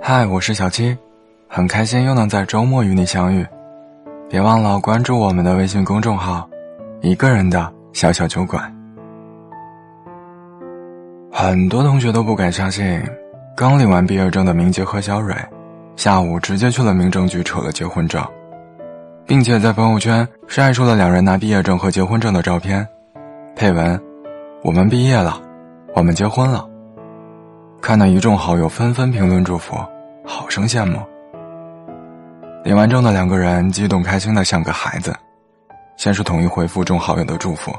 嗨，我是小七，很开心又能在周末与你相遇。别忘了关注我们的微信公众号“一个人的小小酒馆”。很多同学都不敢相信，刚领完毕业证的明杰和小蕊，下午直接去了民政局扯了结婚证，并且在朋友圈晒出了两人拿毕业证和结婚证的照片，配文：“我们毕业了，我们结婚了。”看到一众好友纷纷评论祝福，好生羡慕。领完证的两个人激动开心的像个孩子，先是统一回复众好友的祝福，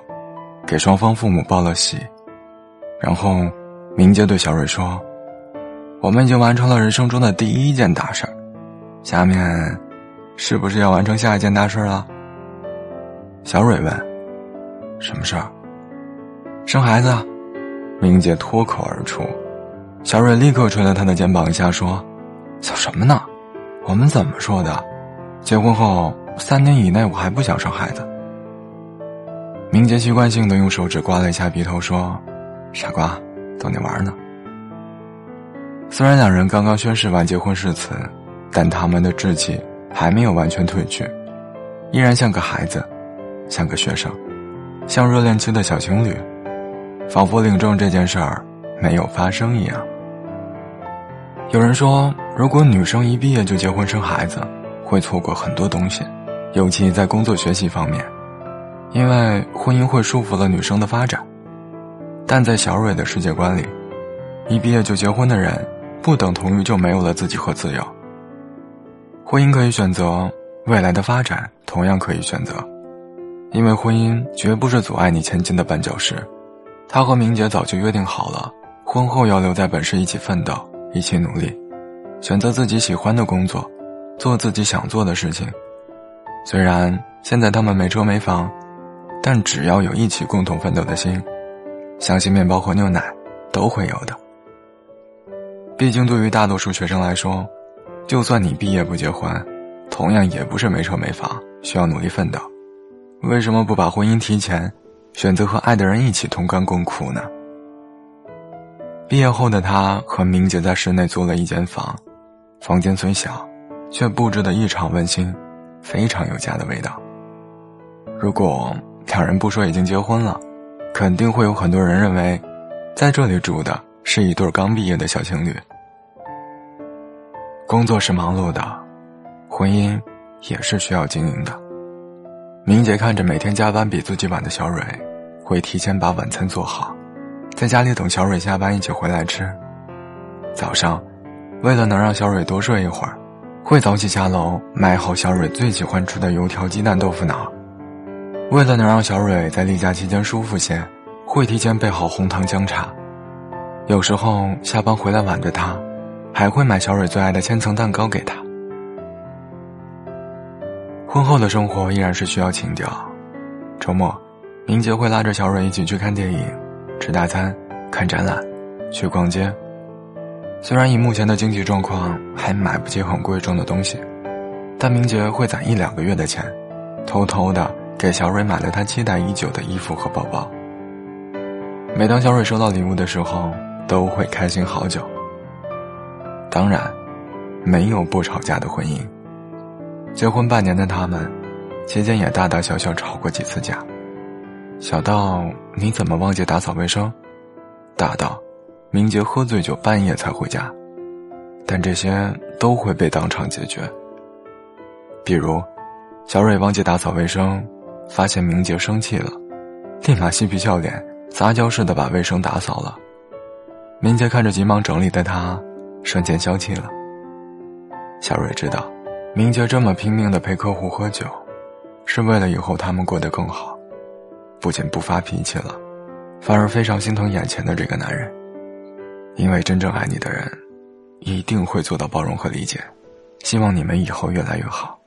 给双方父母报了喜，然后明杰对小蕊说：“我们已经完成了人生中的第一件大事儿，下面是不是要完成下一件大事了？”小蕊问：“什么事儿？”生孩子。明杰脱口而出。小蕊立刻捶了他的肩膀一下，说：“想什么呢？我们怎么说的？结婚后三年以内，我还不想生孩子。”明杰习惯性的用手指刮了一下鼻头，说：“傻瓜，逗你玩呢。”虽然两人刚刚宣誓完结婚誓词，但他们的志气还没有完全褪去，依然像个孩子，像个学生，像热恋期的小情侣，仿佛领证这件事儿没有发生一样。有人说，如果女生一毕业就结婚生孩子，会错过很多东西，尤其在工作学习方面，因为婚姻会束缚了女生的发展。但在小蕊的世界观里，一毕业就结婚的人，不等同于就没有了自己和自由。婚姻可以选择，未来的发展同样可以选择，因为婚姻绝不是阻碍你前进的绊脚石。他和明杰早就约定好了，婚后要留在本市一起奋斗。一起努力，选择自己喜欢的工作，做自己想做的事情。虽然现在他们没车没房，但只要有一起共同奋斗的心，相信面包和牛奶都会有的。毕竟，对于大多数学生来说，就算你毕业不结婚，同样也不是没车没房，需要努力奋斗。为什么不把婚姻提前，选择和爱的人一起同甘共苦呢？毕业后的他和明杰在室内租了一间房，房间虽小，却布置的异常温馨，非常有家的味道。如果两人不说已经结婚了，肯定会有很多人认为，在这里住的是一对刚毕业的小情侣。工作是忙碌的，婚姻也是需要经营的。明杰看着每天加班比自己晚的小蕊，会提前把晚餐做好。在家里等小蕊下班一起回来吃。早上，为了能让小蕊多睡一会儿，会早起下楼买好小蕊最喜欢吃的油条鸡蛋豆腐脑。为了能让小蕊在例假期间舒服些，会提前备好红糖姜茶。有时候下班回来晚的他，还会买小蕊最爱的千层蛋糕给她。婚后的生活依然是需要情调。周末，明杰会拉着小蕊一起去看电影。吃大餐，看展览，去逛街。虽然以目前的经济状况还买不起很贵重的东西，但明杰会攒一两个月的钱，偷偷的给小蕊买了她期待已久的衣服和包包。每当小蕊收到礼物的时候，都会开心好久。当然，没有不吵架的婚姻。结婚半年的他们，期间也大大小小吵过几次架。小到你怎么忘记打扫卫生，大到明杰喝醉酒半夜才回家，但这些都会被当场解决。比如，小蕊忘记打扫卫生，发现明杰生气了，立马嬉皮笑脸、撒娇似的把卫生打扫了。明杰看着急忙整理的他，瞬间消气了。小蕊知道，明杰这么拼命的陪客户喝酒，是为了以后他们过得更好。不仅不发脾气了，反而非常心疼眼前的这个男人，因为真正爱你的人，一定会做到包容和理解，希望你们以后越来越好。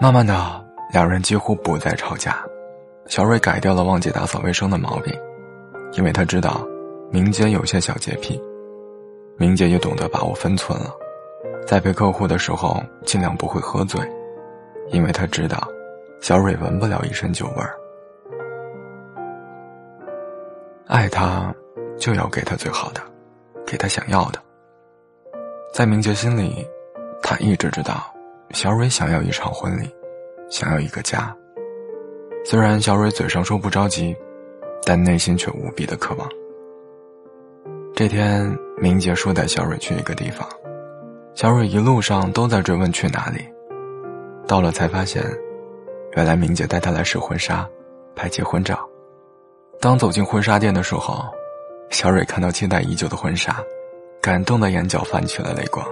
慢慢的，两人几乎不再吵架，小蕊改掉了忘记打扫卫生的毛病，因为他知道明杰有些小洁癖，明杰也懂得把握分寸了，在陪客户的时候尽量不会喝醉，因为他知道。小蕊闻不了一身酒味儿，爱他就要给他最好的，给他想要的。在明杰心里，他一直知道，小蕊想要一场婚礼，想要一个家。虽然小蕊嘴上说不着急，但内心却无比的渴望。这天，明杰说带小蕊去一个地方，小蕊一路上都在追问去哪里。到了才发现，原来明杰带她来试婚纱，拍结婚照。当走进婚纱店的时候，小蕊看到期待已久的婚纱，感动的眼角泛起了泪光。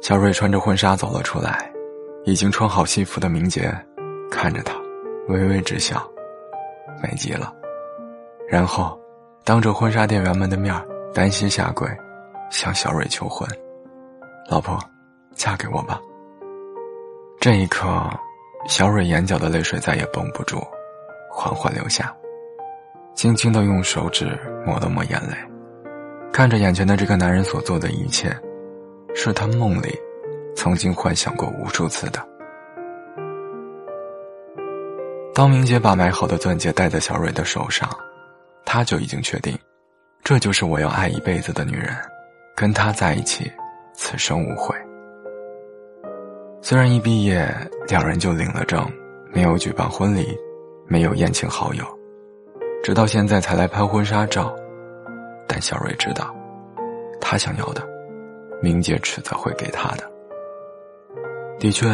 小蕊穿着婚纱走了出来，已经穿好西服的明杰看着她，微微直笑，美极了。然后。当着婚纱店员们的面单膝下跪，向小蕊求婚：“老婆，嫁给我吧。”这一刻，小蕊眼角的泪水再也绷不住，缓缓流下，轻轻的用手指抹了抹眼泪，看着眼前的这个男人所做的一切，是他梦里曾经幻想过无数次的。当明杰把买好的钻戒戴在小蕊的手上。他就已经确定，这就是我要爱一辈子的女人，跟她在一起，此生无悔。虽然一毕业两人就领了证，没有举办婚礼，没有宴请好友，直到现在才来拍婚纱照，但小蕊知道，他想要的，明杰迟早会给他的。的确，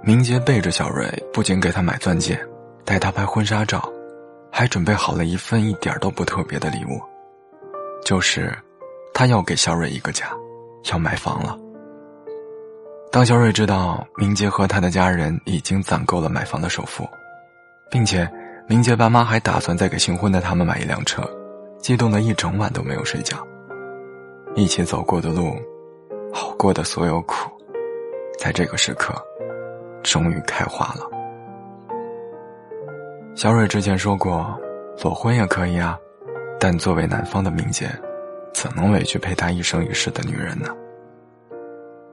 明杰背着小蕊，不仅给她买钻戒，带她拍婚纱照。还准备好了一份一点都不特别的礼物，就是他要给小蕊一个家，要买房了。当小蕊知道明杰和他的家人已经攒够了买房的首付，并且明杰爸妈还打算再给新婚的他们买一辆车，激动的一整晚都没有睡觉。一起走过的路，熬过的所有苦，在这个时刻，终于开花了。小蕊之前说过，裸婚也可以啊，但作为男方的明杰，怎能委屈陪他一生一世的女人呢？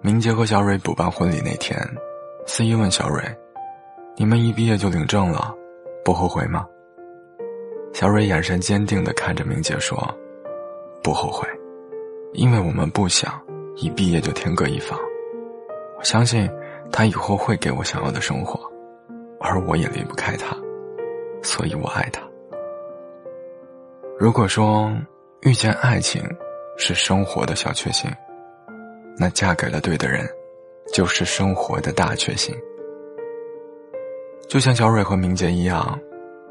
明杰和小蕊补办婚礼那天，司仪问小蕊：“你们一毕业就领证了，不后悔吗？”小蕊眼神坚定地看着明杰说：“不后悔，因为我们不想一毕业就天各一方。我相信他以后会给我想要的生活，而我也离不开他。”所以我爱他。如果说遇见爱情是生活的小确幸，那嫁给了对的人，就是生活的大确幸。就像小蕊和明杰一样，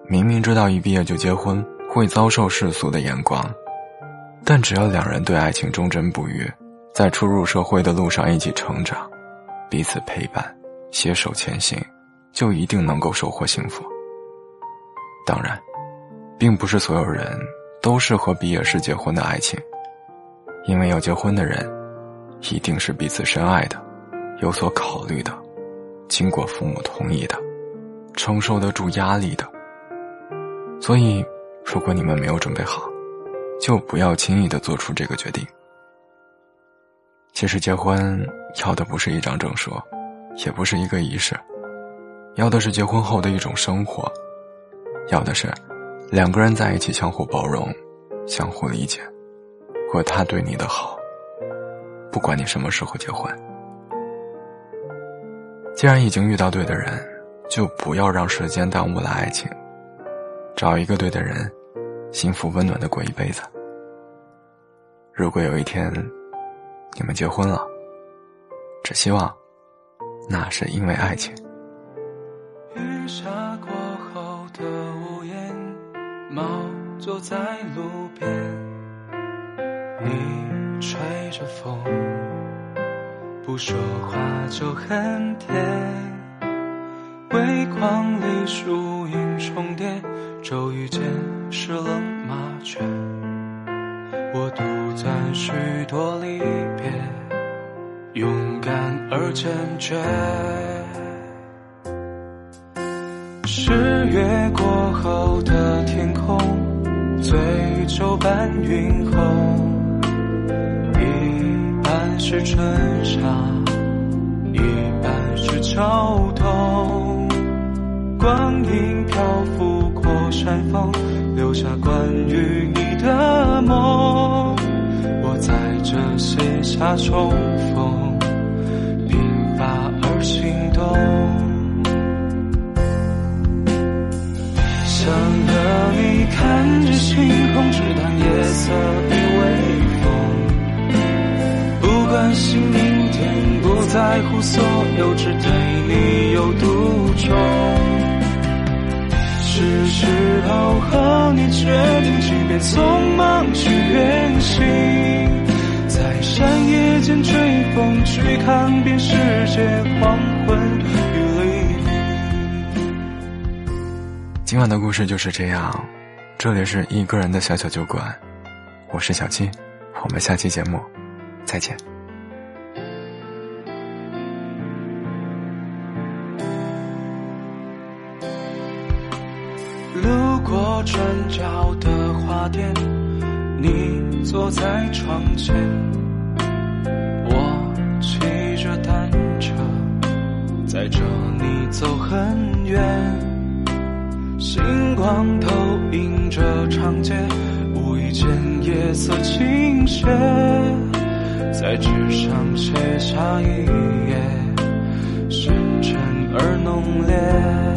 明明知道一毕业就结婚会遭受世俗的眼光，但只要两人对爱情忠贞不渝，在初入社会的路上一起成长，彼此陪伴，携手前行，就一定能够收获幸福。当然，并不是所有人都适合毕业时结婚的爱情，因为要结婚的人，一定是彼此深爱的，有所考虑的，经过父母同意的，承受得住压力的。所以，如果你们没有准备好，就不要轻易的做出这个决定。其实，结婚要的不是一张证书，也不是一个仪式，要的是结婚后的一种生活。要的是，两个人在一起相互包容，相互理解，和他对你的好。不管你什么时候结婚，既然已经遇到对的人，就不要让时间耽误了爱情。找一个对的人，幸福温暖的过一辈子。如果有一天你们结婚了，只希望那是因为爱情。雨下过后。的屋檐，猫坐在路边，你着风，不说话就很甜。微光里树影重叠，骤雨间湿了马圈。我独赞许多离别，勇敢而坚决。十月过后的天空，醉酒伴云后，是春夏，一半是秋冬。光影漂浮过山峰，留下关于你的梦。我在这写下重逢，在乎所有，只对你有独钟。是时候和你决定，即便匆忙去远行，在山野间追风，去看遍世界黄昏与黎明。今晚的故事就是这样，这里是一个人的小小酒馆，我是小七，我们下期节目再见。过转角的花店，你坐在窗前，我骑着单车，载着你走很远。星光投影着长街，无意间夜色倾斜，在纸上写下一页，深沉而浓烈。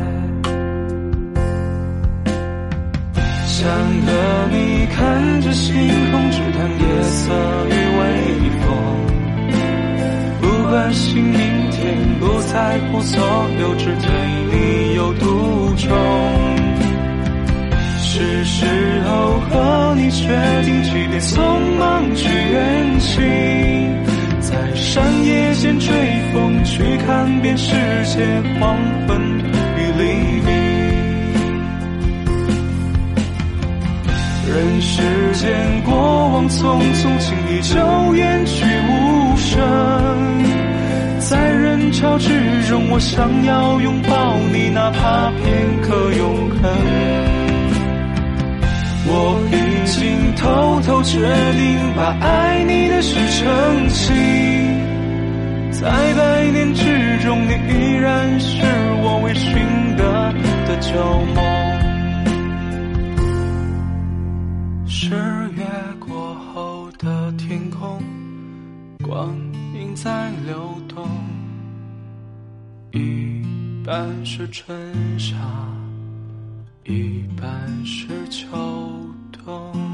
想和你看着星空，只谈夜色与微风。不关心明天，不在乎所有，只对你有独钟。是时候和你决定，即便匆忙去远行，在山野间追风，去看遍世界黄时间过往匆匆，轻易就远去无声。在人潮之中，我想要拥抱你，哪怕片刻永恒。我已经偷偷决定，把爱你的事澄清。在百年之中，你依然是我微醺的的旧梦。半是春夏，一半是秋冬。